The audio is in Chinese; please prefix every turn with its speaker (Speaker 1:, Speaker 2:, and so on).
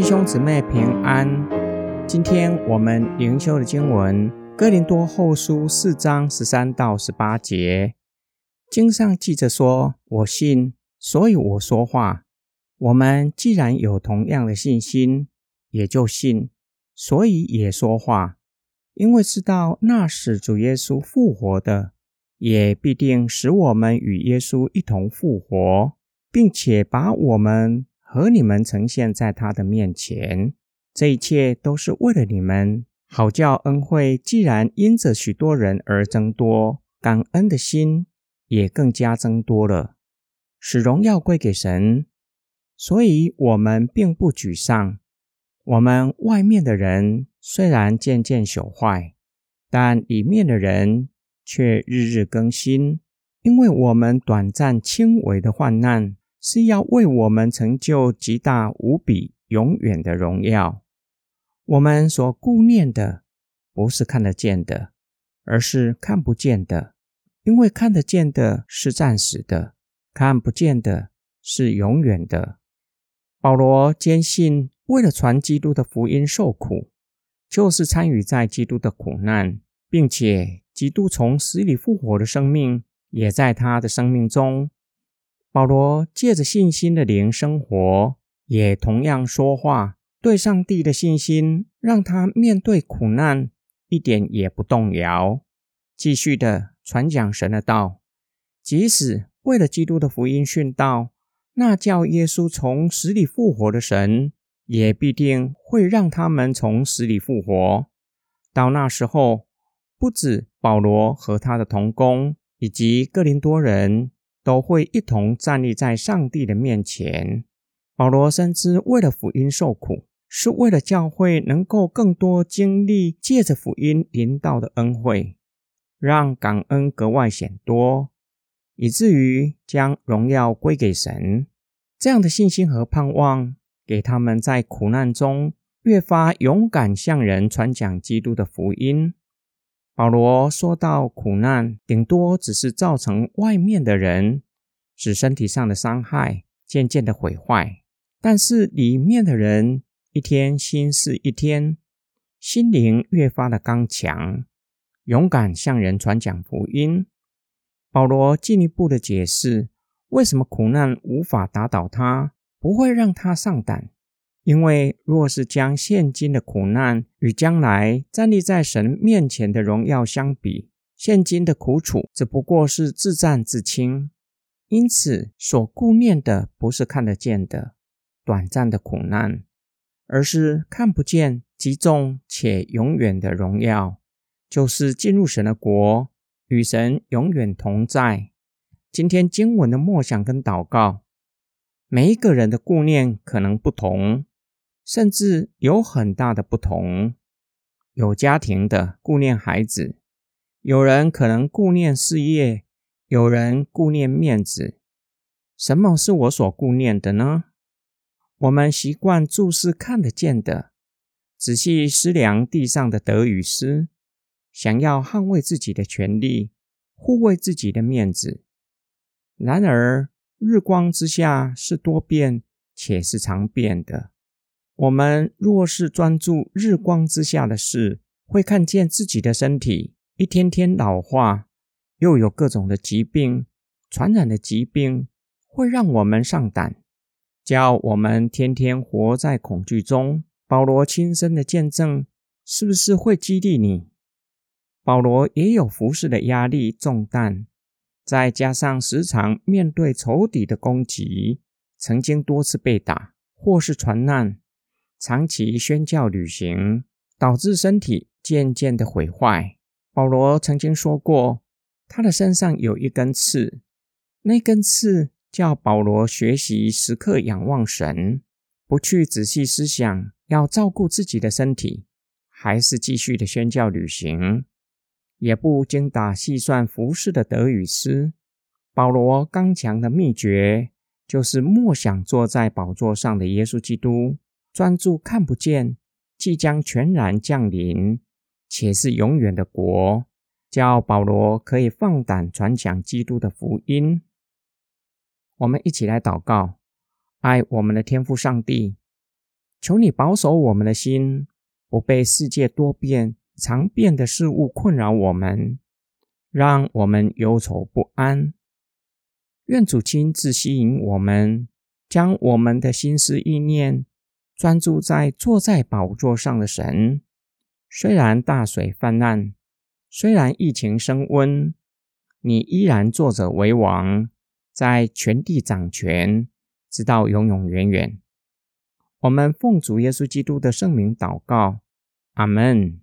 Speaker 1: 弟兄姊妹平安。今天我们灵修的经文《哥林多后书》四章十三到十八节，经上记着说：“我信，所以我说话。我们既然有同样的信心，也就信，所以也说话。因为知道那是主耶稣复活的，也必定使我们与耶稣一同复活，并且把我们。”和你们呈现在他的面前，这一切都是为了你们，好叫恩惠既然因着许多人而增多，感恩的心也更加增多了，使荣耀归给神。所以，我们并不沮丧。我们外面的人虽然渐渐朽坏，但里面的人却日日更新，因为我们短暂轻微的患难。是要为我们成就极大无比、永远的荣耀。我们所顾念的不是看得见的，而是看不见的。因为看得见的是暂时的，看不见的是永远的。保罗坚信，为了传基督的福音受苦，就是参与在基督的苦难，并且基督从死里复活的生命也在他的生命中。保罗借着信心的灵生活，也同样说话。对上帝的信心，让他面对苦难一点也不动摇，继续的传讲神的道。即使为了基督的福音殉道，那叫耶稣从死里复活的神，也必定会让他们从死里复活。到那时候，不止保罗和他的同工，以及哥林多人。都会一同站立在上帝的面前。保罗深知，为了福音受苦，是为了教会能够更多经历借着福音临到的恩惠，让感恩格外显多，以至于将荣耀归给神。这样的信心和盼望，给他们在苦难中越发勇敢向人传讲基督的福音。保罗说到：“苦难顶多只是造成外面的人使身体上的伤害渐渐的毁坏，但是里面的人一天心事一天，心灵越发的刚强，勇敢向人传讲福音。”保罗进一步的解释，为什么苦难无法打倒他，不会让他上胆。因为若是将现今的苦难与将来站立在神面前的荣耀相比，现今的苦楚只不过是自战自轻。因此，所顾念的不是看得见的短暂的苦难，而是看不见、极重且永远的荣耀，就是进入神的国，与神永远同在。今天经文的默想跟祷告，每一个人的顾念可能不同。甚至有很大的不同。有家庭的顾念孩子，有人可能顾念事业，有人顾念面子。什么是我所顾念的呢？我们习惯注视看得见的，仔细思量地上的得与失，想要捍卫自己的权利，护卫自己的面子。然而，日光之下是多变且是常变的。我们若是专注日光之下的事，会看见自己的身体一天天老化，又有各种的疾病，传染的疾病会让我们上胆，叫我们天天活在恐惧中。保罗亲身的见证，是不是会激励你？保罗也有服侍的压力重担，再加上时常面对仇敌的攻击，曾经多次被打或是传难。长期宣教旅行，导致身体渐渐的毁坏。保罗曾经说过，他的身上有一根刺，那根刺叫保罗学习时刻仰望神，不去仔细思想要照顾自己的身体，还是继续的宣教旅行，也不精打细算服侍的得与失。保罗刚强的秘诀，就是默想坐在宝座上的耶稣基督。专注看不见，即将全然降临，且是永远的国，叫保罗可以放胆传讲基督的福音。我们一起来祷告：爱我们的天父上帝，求你保守我们的心，不被世界多变、常变的事物困扰我们，让我们忧愁不安。愿主亲自吸引我们，将我们的心思意念专注在坐在宝座上的神。虽然大水泛滥，虽然疫情升温，你依然坐着为王，在全地掌权，直到永永远远。我们奉主耶稣基督的圣名祷告，阿门。